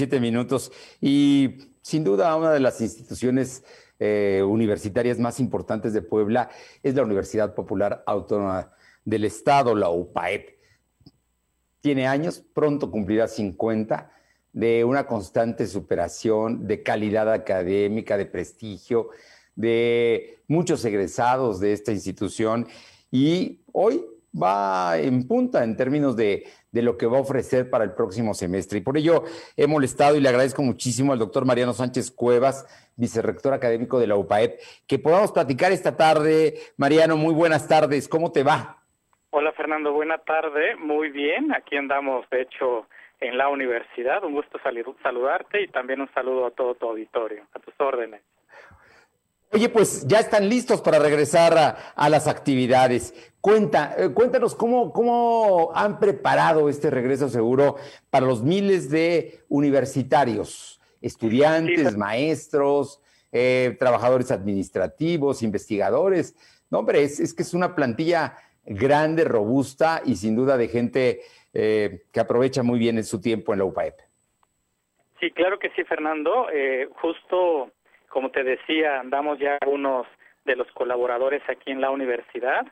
Siete minutos. Y sin duda una de las instituciones eh, universitarias más importantes de Puebla es la Universidad Popular Autónoma del Estado, la UPAEP. Tiene años, pronto cumplirá 50, de una constante superación, de calidad académica, de prestigio, de muchos egresados de esta institución. Y hoy va en punta en términos de, lo que va a ofrecer para el próximo semestre. Y por ello he molestado y le agradezco muchísimo al doctor Mariano Sánchez Cuevas, vicerrector académico de la UPAEP, que podamos platicar esta tarde. Mariano, muy buenas tardes. ¿Cómo te va? Hola Fernando, buena tarde. Muy bien, aquí andamos de hecho en la universidad. Un gusto saludarte y también un saludo a todo tu auditorio, a tus órdenes. Oye, pues ya están listos para regresar a, las actividades. Cuenta, eh, cuéntanos cómo, cómo han preparado este regreso seguro para los miles de universitarios, estudiantes, maestros, eh, trabajadores administrativos, investigadores. No, hombre, es, que es una plantilla grande, robusta y sin duda de gente eh, que aprovecha muy bien su tiempo en la UPAEP. Sí, claro que sí, Fernando. justo como te decía, andamos ya unos de los colaboradores aquí en la universidad.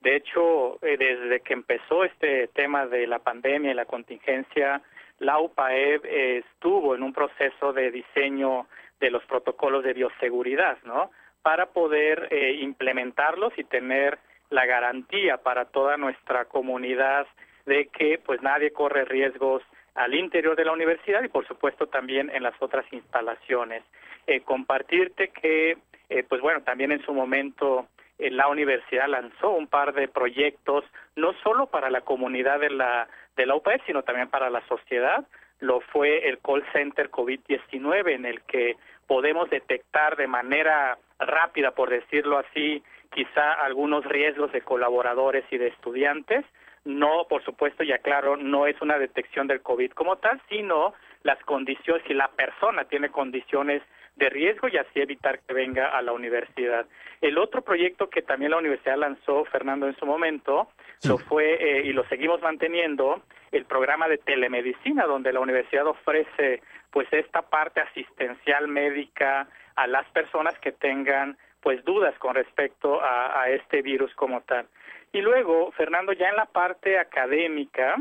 De hecho, eh, desde que empezó este tema de la pandemia y la contingencia, la UPAEB estuvo en un proceso de diseño de los protocolos de bioseguridad, ¿no? Para poder eh, implementarlos y tener la garantía para toda nuestra comunidad de que pues nadie corre riesgos al interior de la universidad y por supuesto también en las otras instalaciones. Eh, compartirte que, eh, pues bueno, también en su momento eh, la universidad lanzó un par de proyectos, no solo para la comunidad de la, de la UPAE, sino también para la sociedad. Lo fue el call center COVID-19, en el que podemos detectar de manera rápida, por decirlo así, quizá algunos riesgos de colaboradores y de estudiantes. No, por supuesto, ya claro, no es una detección del COVID como tal, sino las condiciones, si la persona tiene condiciones de riesgo y así evitar que venga a la universidad. El otro proyecto que también la universidad lanzó, Fernando, en su momento, lo fue eh, y lo seguimos manteniendo, el programa de telemedicina, donde la universidad ofrece pues esta parte asistencial médica a las personas que tengan pues dudas con respecto a, este virus como tal. Y luego, Fernando, ya en la parte académica,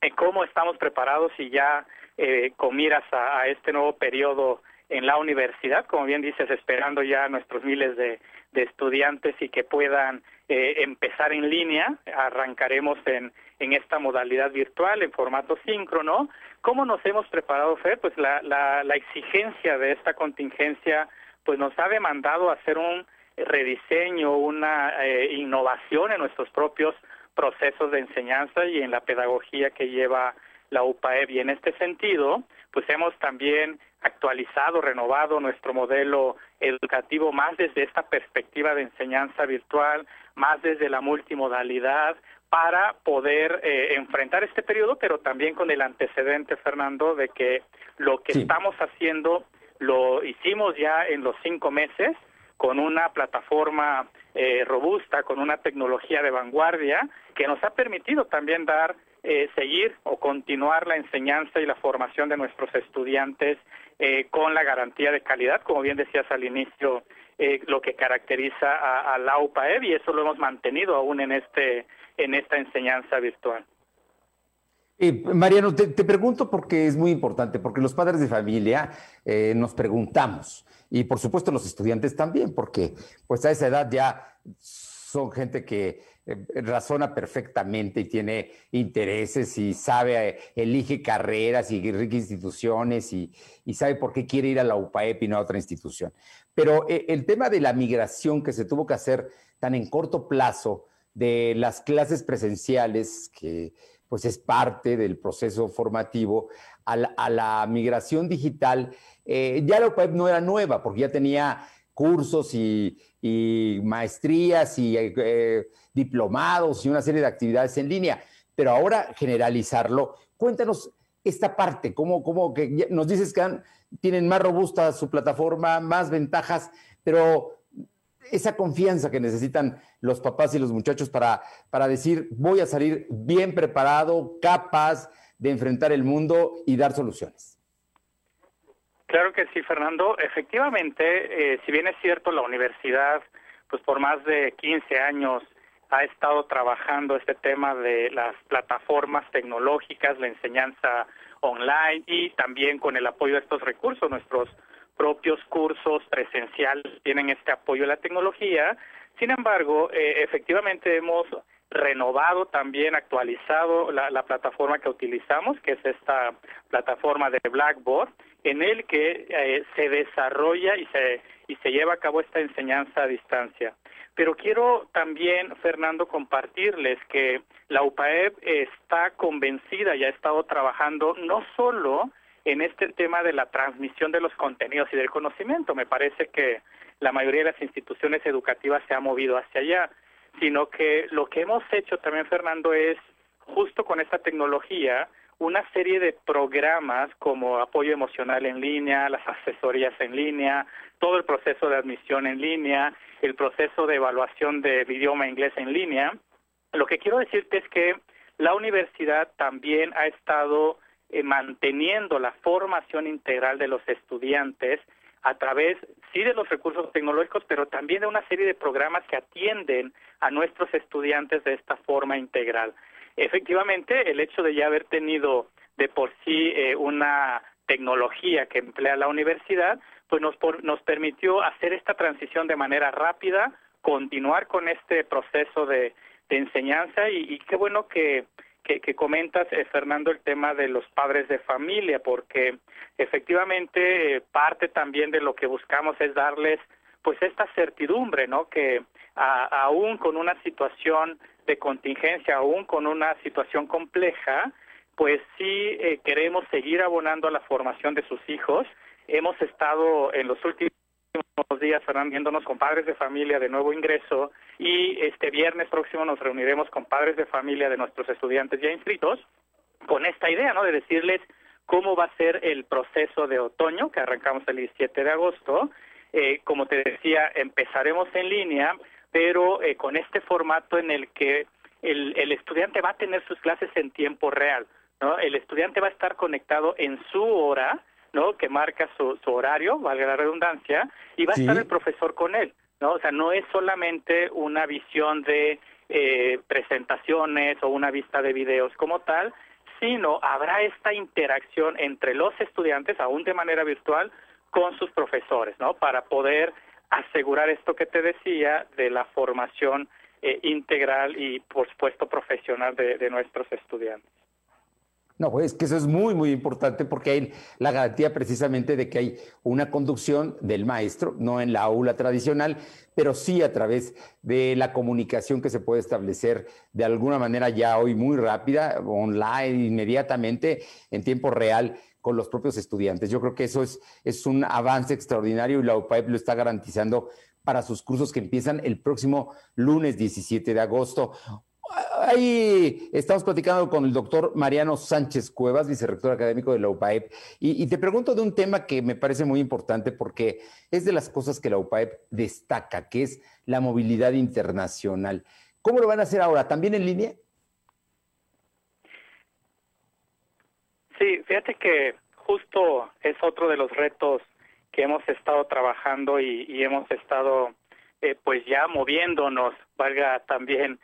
eh, cómo estamos preparados y ya eh, con miras a este nuevo periodo en la universidad, como bien dices, esperando ya nuestros miles de, estudiantes y que puedan eh, empezar en línea. Arrancaremos en, en esta modalidad virtual, en formato síncrono. ¿Cómo nos hemos preparado, Fer? Pues la, la, la exigencia de esta contingencia pues nos ha demandado hacer un rediseño, una eh, innovación en nuestros propios procesos de enseñanza y en la pedagogía que lleva la UPAEB. Y en este sentido, pues hemos también actualizado, renovado nuestro modelo educativo más desde esta perspectiva de enseñanza virtual, más desde la multimodalidad, para poder eh, enfrentar este periodo, pero también con el antecedente, Fernando, de que lo que estamos haciendo lo hicimos ya en los cinco meses con una plataforma eh, robusta, con una tecnología de vanguardia que nos ha permitido también dar eh, seguir o continuar la enseñanza y la formación de nuestros estudiantes eh, con la garantía de calidad, como bien decías al inicio, eh, lo que caracteriza a, la UPAEB y eso lo hemos mantenido aún en este en esta enseñanza virtual. Mariano, te, pregunto porque es muy importante, porque los padres de familia nos preguntamos, y por supuesto los estudiantes también, porque pues a esa edad ya son gente que eh, razona perfectamente y tiene intereses y sabe, eh, elige carreras y elige instituciones y, sabe por qué quiere ir a la UPAEP y no a otra institución. Pero eh, el tema de la migración que se tuvo que hacer tan en corto plazo de las clases presenciales, que pues es parte del proceso formativo, a la, migración digital, ya la UPAEP no era nueva, porque ya tenía cursos y, maestrías y eh, diplomados y una serie de actividades en línea, pero ahora generalizarlo, cuéntanos esta parte, cómo, cómo que nos dices que tienen más robusta su plataforma, más ventajas, pero esa confianza que necesitan los papás y los muchachos para, para decir, voy a salir bien preparado, capaz de enfrentar el mundo y dar soluciones. Claro que sí, Fernando. Efectivamente, eh, si bien es cierto, la universidad, pues por más de 15 años ha estado trabajando este tema de las plataformas tecnológicas, la enseñanza online y también con el apoyo de estos recursos, nuestros propios cursos presenciales tienen este apoyo a la tecnología. Sin embargo, eh, efectivamente hemos renovado también, actualizado la, la, plataforma que utilizamos, que es esta plataforma de Blackboard, en el que eh, se desarrolla y se, y se lleva a cabo esta enseñanza a distancia. Pero quiero también, Fernando, compartirles que la UPAEP está convencida y ha estado trabajando no solo en este tema de la transmisión de los contenidos y del conocimiento. Me parece que la mayoría de las instituciones educativas se ha movido hacia allá, sino que lo que hemos hecho también, Fernando, es justo con esta tecnología una serie de programas como apoyo emocional en línea, las asesorías en línea, todo el proceso de admisión en línea, el proceso de evaluación del idioma inglés en línea. Lo que quiero decirte es que la universidad también ha estado eh, manteniendo la formación integral de los estudiantes a través, sí, de los recursos tecnológicos, pero también de una serie de programas que atienden a nuestros estudiantes de esta forma integral. Efectivamente, el hecho de ya haber tenido de por sí eh, una tecnología que emplea la universidad, pues nos, nos permitió hacer esta transición de manera rápida, continuar con este proceso de, enseñanza y, qué bueno que, que, comentas, eh, Fernando, el tema de los padres de familia, porque efectivamente eh, parte también de lo que buscamos es darles pues esta certidumbre, ¿no? Que aún con una situación de contingencia, aún con una situación compleja, pues sí eh, queremos seguir abonando a la formación de sus hijos. Hemos estado en los últimos días, Fernando, viéndonos con padres de familia de nuevo ingreso y este viernes próximo nos reuniremos con padres de familia de nuestros estudiantes ya inscritos con esta idea, ¿no? De decirles cómo va a ser el proceso de otoño, que arrancamos el 17 de agosto. Eh, como te decía, empezaremos en línea, pero eh, con este formato en el que el, el estudiante va a tener sus clases en tiempo real, ¿no? El estudiante va a estar conectado en su hora, ¿no? Que marca su, su horario, valga la redundancia, y va a estar el profesor con él, ¿no? O sea, no es solamente una visión de eh, presentaciones o una vista de videos como tal, sino habrá esta interacción entre los estudiantes, aún de manera virtual, con sus profesores, ¿no? Para poder asegurar esto que te decía de la formación eh, integral y, por supuesto, profesional de, nuestros estudiantes. No, pues que eso es muy, muy importante porque hay la garantía precisamente de que hay una conducción del maestro, no en la aula tradicional, pero sí a través de la comunicación que se puede establecer de alguna manera ya hoy muy rápida, online, inmediatamente, en tiempo real, con los propios estudiantes. Yo creo que eso es, es un avance extraordinario y la UPAEP lo está garantizando para sus cursos que empiezan el próximo lunes 17 de agosto. Ahí estamos platicando con el doctor Mariano Sánchez Cuevas, vicerrector académico de la UPAEP, y, y, te pregunto de un tema que me parece muy importante porque es de las cosas que la UPAEP destaca, que es la movilidad internacional. ¿Cómo lo van a hacer ahora? ¿También en línea? Sí, fíjate que justo es otro de los retos que hemos estado trabajando y, hemos estado eh, pues ya moviéndonos, valga también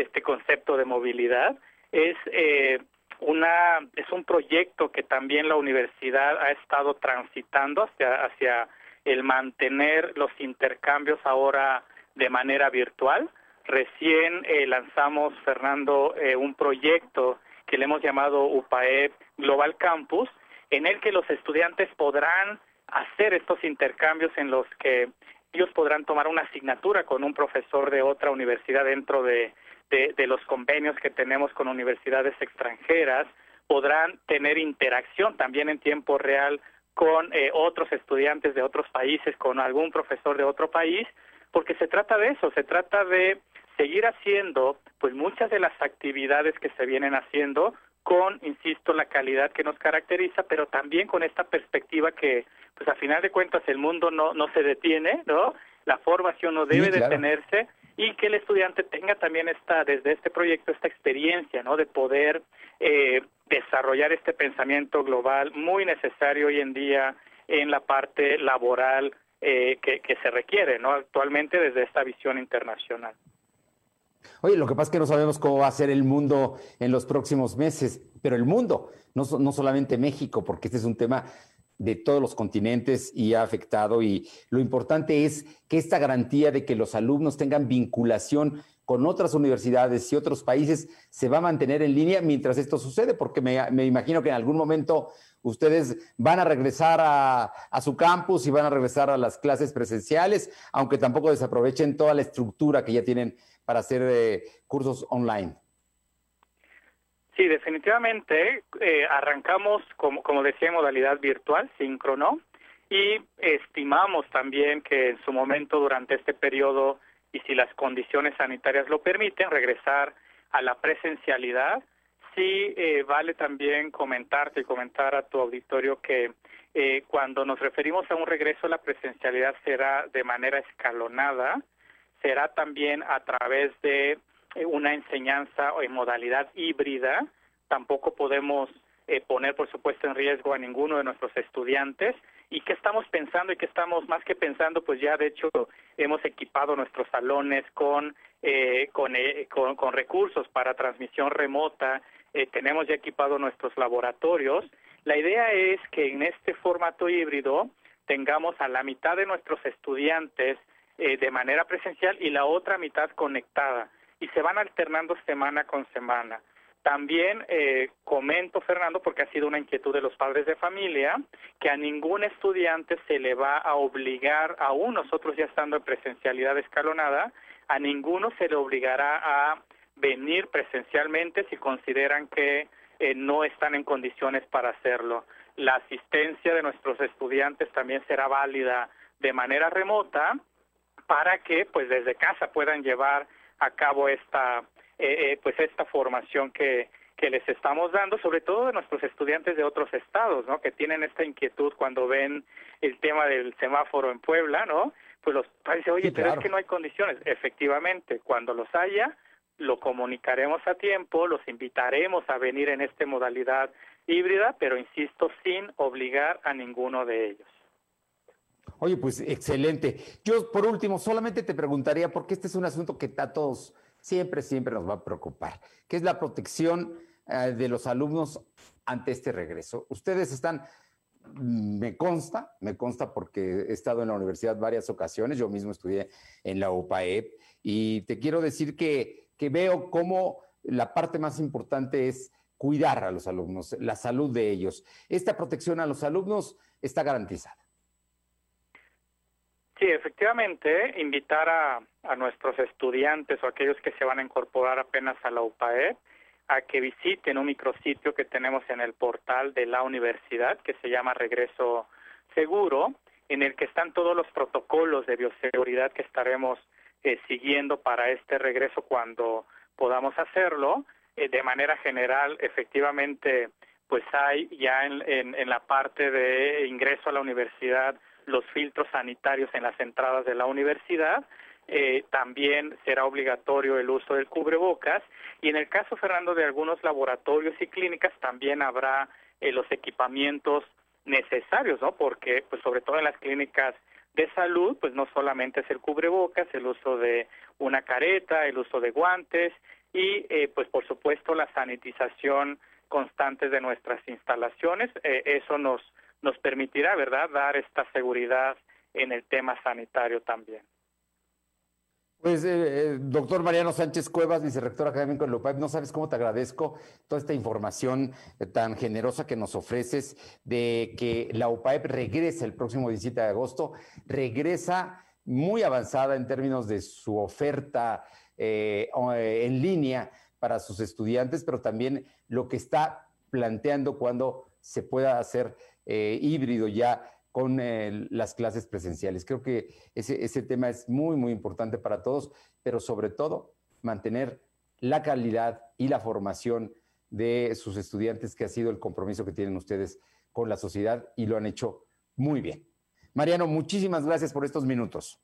este concepto de movilidad, es eh, una es un proyecto que también la universidad ha estado transitando hacia el mantener los intercambios ahora de manera virtual. Recién lanzamos, Fernando, un proyecto que le hemos llamado UPAEP Global Campus, en el que los estudiantes podrán hacer estos intercambios en los que ellos podrán tomar una asignatura con un profesor de otra universidad dentro de, de, los convenios que tenemos con universidades extranjeras, podrán tener interacción también en tiempo real con eh, otros estudiantes de otros países, con algún profesor de otro país, porque se trata de eso, se trata de seguir haciendo pues muchas de las actividades que se vienen haciendo con, insisto, la calidad que nos caracteriza, pero también con esta perspectiva que, pues a final de cuentas, el mundo no, no se detiene, ¿no? La formación no debe detenerse y que el estudiante tenga también esta, desde este proyecto, esta experiencia, ¿no? De poder eh, desarrollar este pensamiento global muy necesario hoy en día en la parte laboral eh, que, que, se requiere, ¿no? Actualmente desde esta visión internacional. Oye, lo que pasa es que no sabemos cómo va a ser el mundo en los próximos meses, pero el mundo, no, no solamente México, porque este es un tema de todos los continentes y ha afectado. Y lo importante es que esta garantía de que los alumnos tengan vinculación con otras universidades y otros países se va a mantener en línea mientras esto sucede, porque me, imagino que en algún momento ustedes van a regresar a, a, su campus y van a regresar a las clases presenciales, aunque tampoco desaprovechen toda la estructura que ya tienen para hacer eh, cursos online. Sí, definitivamente eh, arrancamos, como, como decía, en modalidad virtual, síncrono, y estimamos también que en su momento, durante este periodo, y si las condiciones sanitarias lo permiten, regresar a la presencialidad. Sí, eh, vale también comentarte y comentar a tu auditorio que eh, cuando nos referimos a un regreso a la presencialidad será de manera escalonada, será también a través de una enseñanza en modalidad híbrida. Tampoco podemos eh, poner, por supuesto, en riesgo a ninguno de nuestros estudiantes. ¿Y qué estamos pensando y qué estamos más que pensando? Pues ya, de hecho, hemos equipado nuestros salones con, eh, con, con, con, recursos para transmisión remota. tenemos ya equipado nuestros laboratorios. La idea es que en este formato híbrido tengamos a la mitad de nuestros estudiantes de manera presencial y la otra mitad conectada y se van alternando semana con semana. También eh, comento, Fernando, porque ha sido una inquietud de los padres de familia, que a ningún estudiante se le va a obligar, aún nosotros ya estando en presencialidad escalonada, a ninguno se le obligará a venir presencialmente si consideran que eh, no están en condiciones para hacerlo. La asistencia de nuestros estudiantes también será válida de manera remota para que, pues, desde casa puedan llevar a cabo esta eh, eh, pues esta formación que, que les estamos dando, sobre todo de nuestros estudiantes de otros estados, ¿no? Que tienen esta inquietud cuando ven el tema del semáforo en Puebla, ¿no? Pues los dicen, oye, pero es que no hay condiciones. Efectivamente, cuando los haya, lo comunicaremos a tiempo, los invitaremos a venir en esta modalidad híbrida, pero insisto, sin obligar a ninguno de ellos. Oye, pues excelente. Yo, por último, solamente te preguntaría, porque este es un asunto que a todos siempre, siempre nos va a preocupar, que es la protección eh, de los alumnos ante este regreso. Ustedes están, mm, me consta, me consta porque he estado en la universidad varias ocasiones, yo mismo estudié en la UPAEP, y te quiero decir que, que veo cómo la parte más importante es cuidar a los alumnos, la salud de ellos. Esta protección a los alumnos está garantizada. Sí, efectivamente, invitar a, a, nuestros estudiantes o aquellos que se van a incorporar apenas a la UPAE a que visiten un micrositio que tenemos en el portal de la universidad que se llama Regreso Seguro, en el que están todos los protocolos de bioseguridad que estaremos eh, siguiendo para este regreso cuando podamos hacerlo. Eh, de manera general, efectivamente, pues hay ya en, en, en la parte de ingreso a la universidad los filtros sanitarios en las entradas de la universidad. Eh, también será obligatorio el uso del cubrebocas y en el caso, Fernando, de algunos laboratorios y clínicas también habrá eh, los equipamientos necesarios, ¿no? Porque, pues, sobre todo en las clínicas de salud, pues no solamente es el cubrebocas, el uso de una careta, el uso de guantes y, eh, pues, por supuesto, la sanitización constante de nuestras instalaciones. Eh, eso nos nos permitirá, ¿verdad?, dar esta seguridad en el tema sanitario también. Pues, eh, eh doctor Mariano Sánchez Cuevas, vicerrector académico de LUPAEP, no sabes cómo te agradezco toda esta información eh, tan generosa que nos ofreces de que la UPAEP regresa el próximo 17 de agosto, regresa muy avanzada en términos de su oferta en línea para sus estudiantes, pero también lo que está planteando cuando se pueda hacer eh, híbrido ya con eh, las clases presenciales. Creo que ese, ese tema es muy, muy importante para todos, pero sobre todo mantener la calidad y la formación de sus estudiantes, que ha sido el compromiso que tienen ustedes con la sociedad y lo han hecho muy bien. Mariano, muchísimas gracias por estos minutos.